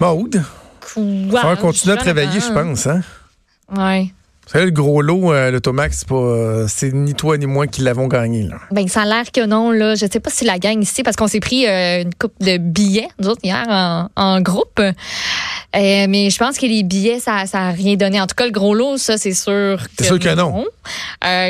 Maude, Quoi? on va continuer à travailler, je pense. Hein? Ouais. Vous savez, le gros lot, euh, l'Automax, c'est pas, euh, c'est ni toi ni moi qui l'avons gagné. Là. Ben, ça a l'air que non, là. Je sais pas si la gang ici, parce qu'on s'est pris euh, une coupe de billets, nous autres, hier, en, en groupe. Euh, mais je pense que les billets, ça, ça a rien donné. En tout cas, le gros lot, ça, c'est sûr C'est sûr que non.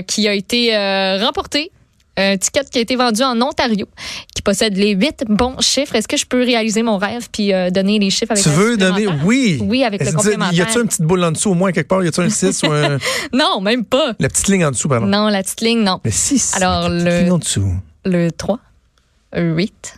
Qui a été remporté. Un ticket qui a été vendu en Ontario, qui possède les huit bons chiffres. Est-ce que je peux réaliser mon rêve puis euh, donner les chiffres avec Tu veux donner? Oui. Oui, avec le complémentaire. Y a-tu une petite boule en dessous au moins quelque part? Y a-tu un 6 ou un. Non, même pas. La petite ligne en dessous, pardon. Non, la petite ligne, non. Le 6. Alors, le- ligne en dessous. le 3, 8,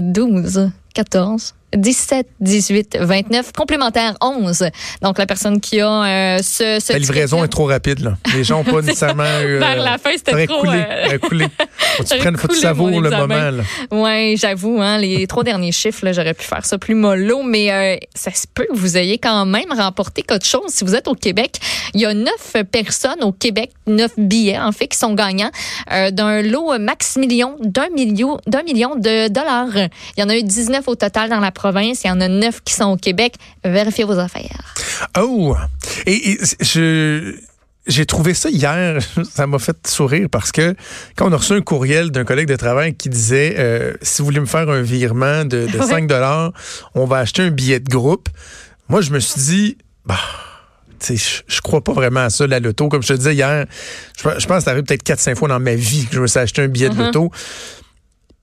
12, 14, 17, 18, 29, complémentaire 11. Donc, la personne qui a euh, ce, ce La livraison est trop rapide, là. Les gens n'ont pas nécessairement eu. Vers la fin, c'était trop, Coulé, euh, coulé. Faut que tu prennes, faut que tu savoures le moment, là. Oui, j'avoue, hein, les trois derniers chiffres, j'aurais pu faire ça plus mollo, mais euh, ça se peut que vous ayez quand même remporté quelque chose. Si vous êtes au Québec, il y a neuf personnes au Québec, neuf billets en fait, qui sont gagnants euh, d'un lot euh, max million d'un million, d'un million de dollars. Il y en a eu 19 au total dans la province, il y en a neuf qui sont au Québec. Vérifiez vos affaires. Oh! Et, et je. J'ai trouvé ça hier, ça m'a fait sourire parce que quand on a reçu un courriel d'un collègue de travail qui disait euh, si vous voulez me faire un virement de, de 5 dollars, on va acheter un billet de groupe. Moi, je me suis dit, bah, je, je crois pas vraiment à ça, la loto. Comme je te disais hier, je, je pense que ça arrive peut-être 4-5 fois dans ma vie que je me suis acheté un billet de loto.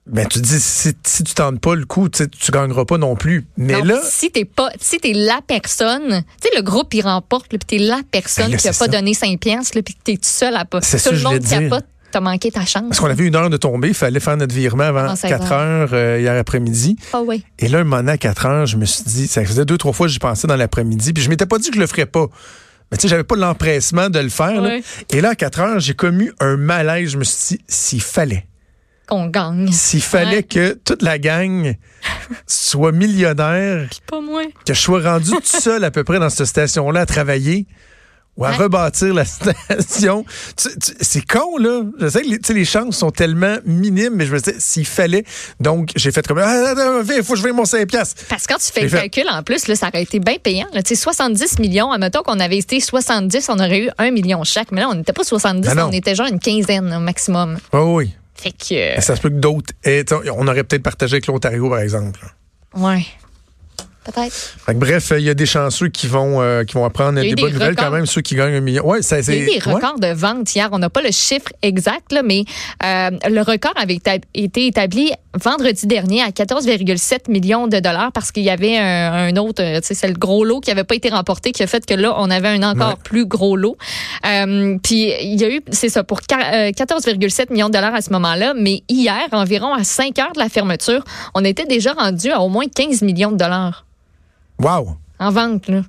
Ben, tu te dis, si, si tu tentes pas le coup, tu tu gagneras pas non plus. Mais là, si t'es pas, si t'es la personne, tu sais, le groupe, il remporte, là, puis t'es la personne Ben là, qui a pas ça. donné 5 piastres, puis t'es tout seul à pas. C'est Tout ça le monde capote, t'as manqué ta chance. Parce qu'on avait une heure de tomber, il fallait faire notre virement avant Avant 16 4 heures euh, hier après-midi. Ah oui. Et là, un moment à 4 heures, je me suis dit, ça faisait deux, trois fois que j'y pensais dans l'après-midi, puis je m'étais pas dit que je le ferais pas. Mais tu sais, j'avais pas l'empressement de le faire. là. Et là, à 4 heures, j'ai commis un malaise. Je me suis dit, s'il fallait, Qu'on gagne. s'il fallait Ouais. que toute la gang soit millionnaire, Pas moi. que je sois rendu tout seul à peu près dans cette station-là à travailler ou à Ouais. rebâtir la station. C'est con, là. Je sais que les, les chances sont tellement minimes, mais je me disais, s'il fallait. Donc, j'ai fait comme, ah, il faut que je veuille mon 5 piastres. Parce que quand tu fais le fait- calcul, en plus, là, ça aurait été bien payant. là. Tu sais, 70 millions, admettons qu'on avait été 70, on aurait eu 1 million chaque. Mais là, on n'était pas 70, Ah non. on était genre une quinzaine au maximum. Oui, oui. Fait que, Mais Ça se peut que d'autres. On aurait peut-être partagé avec l'Ontario, par exemple. ouais. Peut-être. Bref, il y a des chanceux qui vont, euh, qui vont apprendre des bonnes nouvelles quand même, ceux qui gagnent un million. Ouais, ça, Il y a eu des ouais. records de vente hier. On n'a pas le chiffre exact, là, mais euh, le record avait été établi vendredi dernier à 14,7 millions de dollars parce qu'il y avait un, un autre, euh, c'est le gros lot qui n'avait pas été remporté qui a fait que là, on avait un encore Ouais. plus gros lot. Euh, puis il y a eu, c'est ça, pour quar- euh, 14,7 millions de dollars à ce moment-là, mais hier, environ à 5 heures de la fermeture, on était déjà rendu à au moins 15 millions de dollars Wow! en vente, là.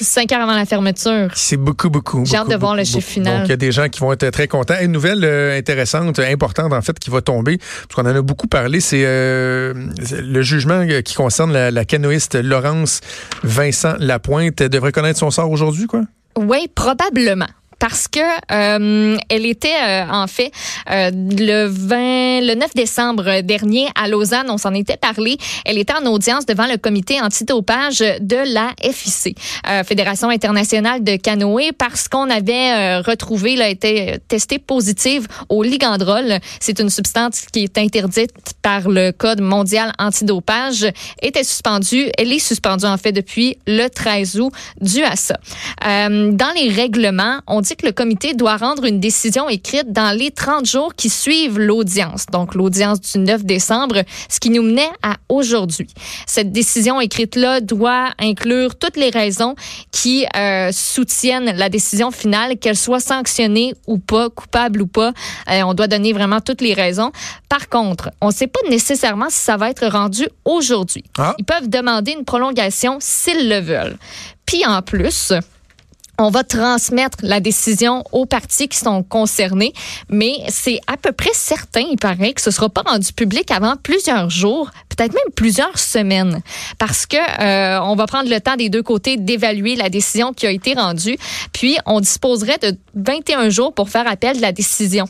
5 heures avant la fermeture. C'est beaucoup, beaucoup. J'ai hâte de voir le chiffre beaucoup. final. Donc, il y a des gens qui vont être très contents. Une nouvelle euh, intéressante, importante, en fait, qui va tomber, parce qu'on en a beaucoup parlé, c'est euh, le jugement euh, qui concerne la, la canoïste Laurence Vincent Lapointe. Elle devrait connaître son sort aujourd'hui, quoi? Oui, probablement. Parce que euh, elle était euh, en fait euh, le 20 le 9 décembre dernier à Lausanne, on s'en était parlé. Elle était en audience devant le comité antidopage de la FIC, euh, Fédération internationale de canoë, parce qu'on avait euh, retrouvé, là, était testée positive au ligandrol. C'est une substance qui est interdite par le Code mondial antidopage. Était suspendue, elle est suspendue en fait depuis le 13 août dû à ça. Euh, dans les règlements, on dit que le comité doit rendre une décision écrite dans les 30 jours qui suivent l'audience. Donc, l'audience du 9 décembre, ce qui nous menait à aujourd'hui. Cette décision écrite-là doit inclure toutes les raisons qui euh, soutiennent la décision finale, qu'elle soit sanctionnée ou pas, coupable ou pas. Euh, on doit donner vraiment toutes les raisons. Par contre, on ne sait pas nécessairement si ça va être rendu aujourd'hui. Ah. Ils peuvent demander une prolongation s'ils le veulent. Puis en plus, on va transmettre la décision aux partis qui sont concernés, mais c'est à peu près certain, il paraît, que ce sera pas rendu public avant plusieurs jours, peut-être même plusieurs semaines, parce que euh, on va prendre le temps des deux côtés d'évaluer la décision qui a été rendue, puis on disposerait de 21 jours pour faire appel de la décision.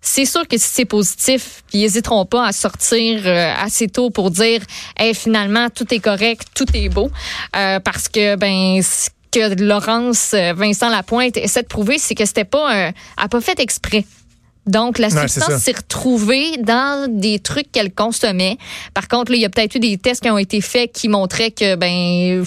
c'est sûr que si c'est positif, ils n'hésiteront pas à sortir euh, assez tôt pour dire, hey, finalement, tout est correct, tout est beau, euh, parce que ben que Laurence euh, Vincent Lapointe essaie de prouver, c'est que c'était pas, un, a pas fait exprès. Donc, la substance s'est retrouvée dans des trucs qu'elle consommait. Par contre, il y a peut-être eu des tests qui ont été faits qui montraient que, ben,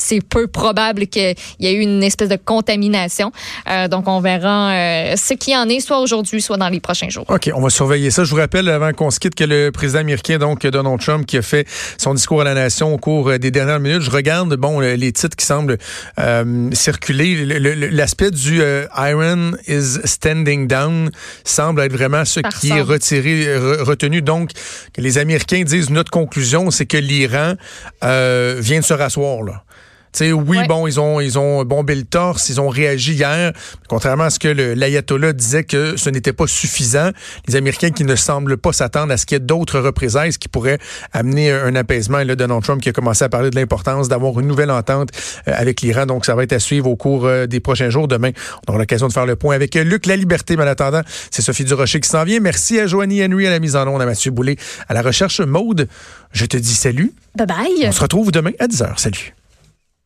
c'est peu probable qu'il y ait eu une espèce de contamination. Euh, donc, on verra euh, ce qui en est, soit aujourd'hui, soit dans les prochains jours. OK, on va surveiller ça. Je vous rappelle, avant qu'on se quitte, que le président américain, donc Donald Trump, qui a fait son discours à la nation au cours des dernières minutes, je regarde, bon, les titres qui semblent euh, circuler. L'aspect du Iron is standing down semble être vraiment ce qui est retiré, retenu. Donc, que les Américains disent, notre conclusion, c'est que l'Iran vient de se rasseoir, là oui, bon, ils ont, ils ont bombé le torse, ils ont réagi hier, contrairement à ce que l'ayatollah disait que ce n'était pas suffisant. Les Américains qui ne semblent pas s'attendre à ce qu'il y ait d'autres représailles qui pourraient amener un apaisement. Et là, Donald Trump qui a commencé à parler de l'importance d'avoir une nouvelle entente euh, avec l'Iran. Donc, ça va être à suivre au cours euh, des prochains jours. Demain, on aura l'occasion de faire le point avec Luc La Liberté. Mais en attendant, c'est Sophie Durocher qui s'en vient. Merci à Joanie Henry à la mise en onde, à Mathieu Boulay à la recherche. Maude, je te dis salut. Bye bye. On se retrouve demain à 10h. Salut.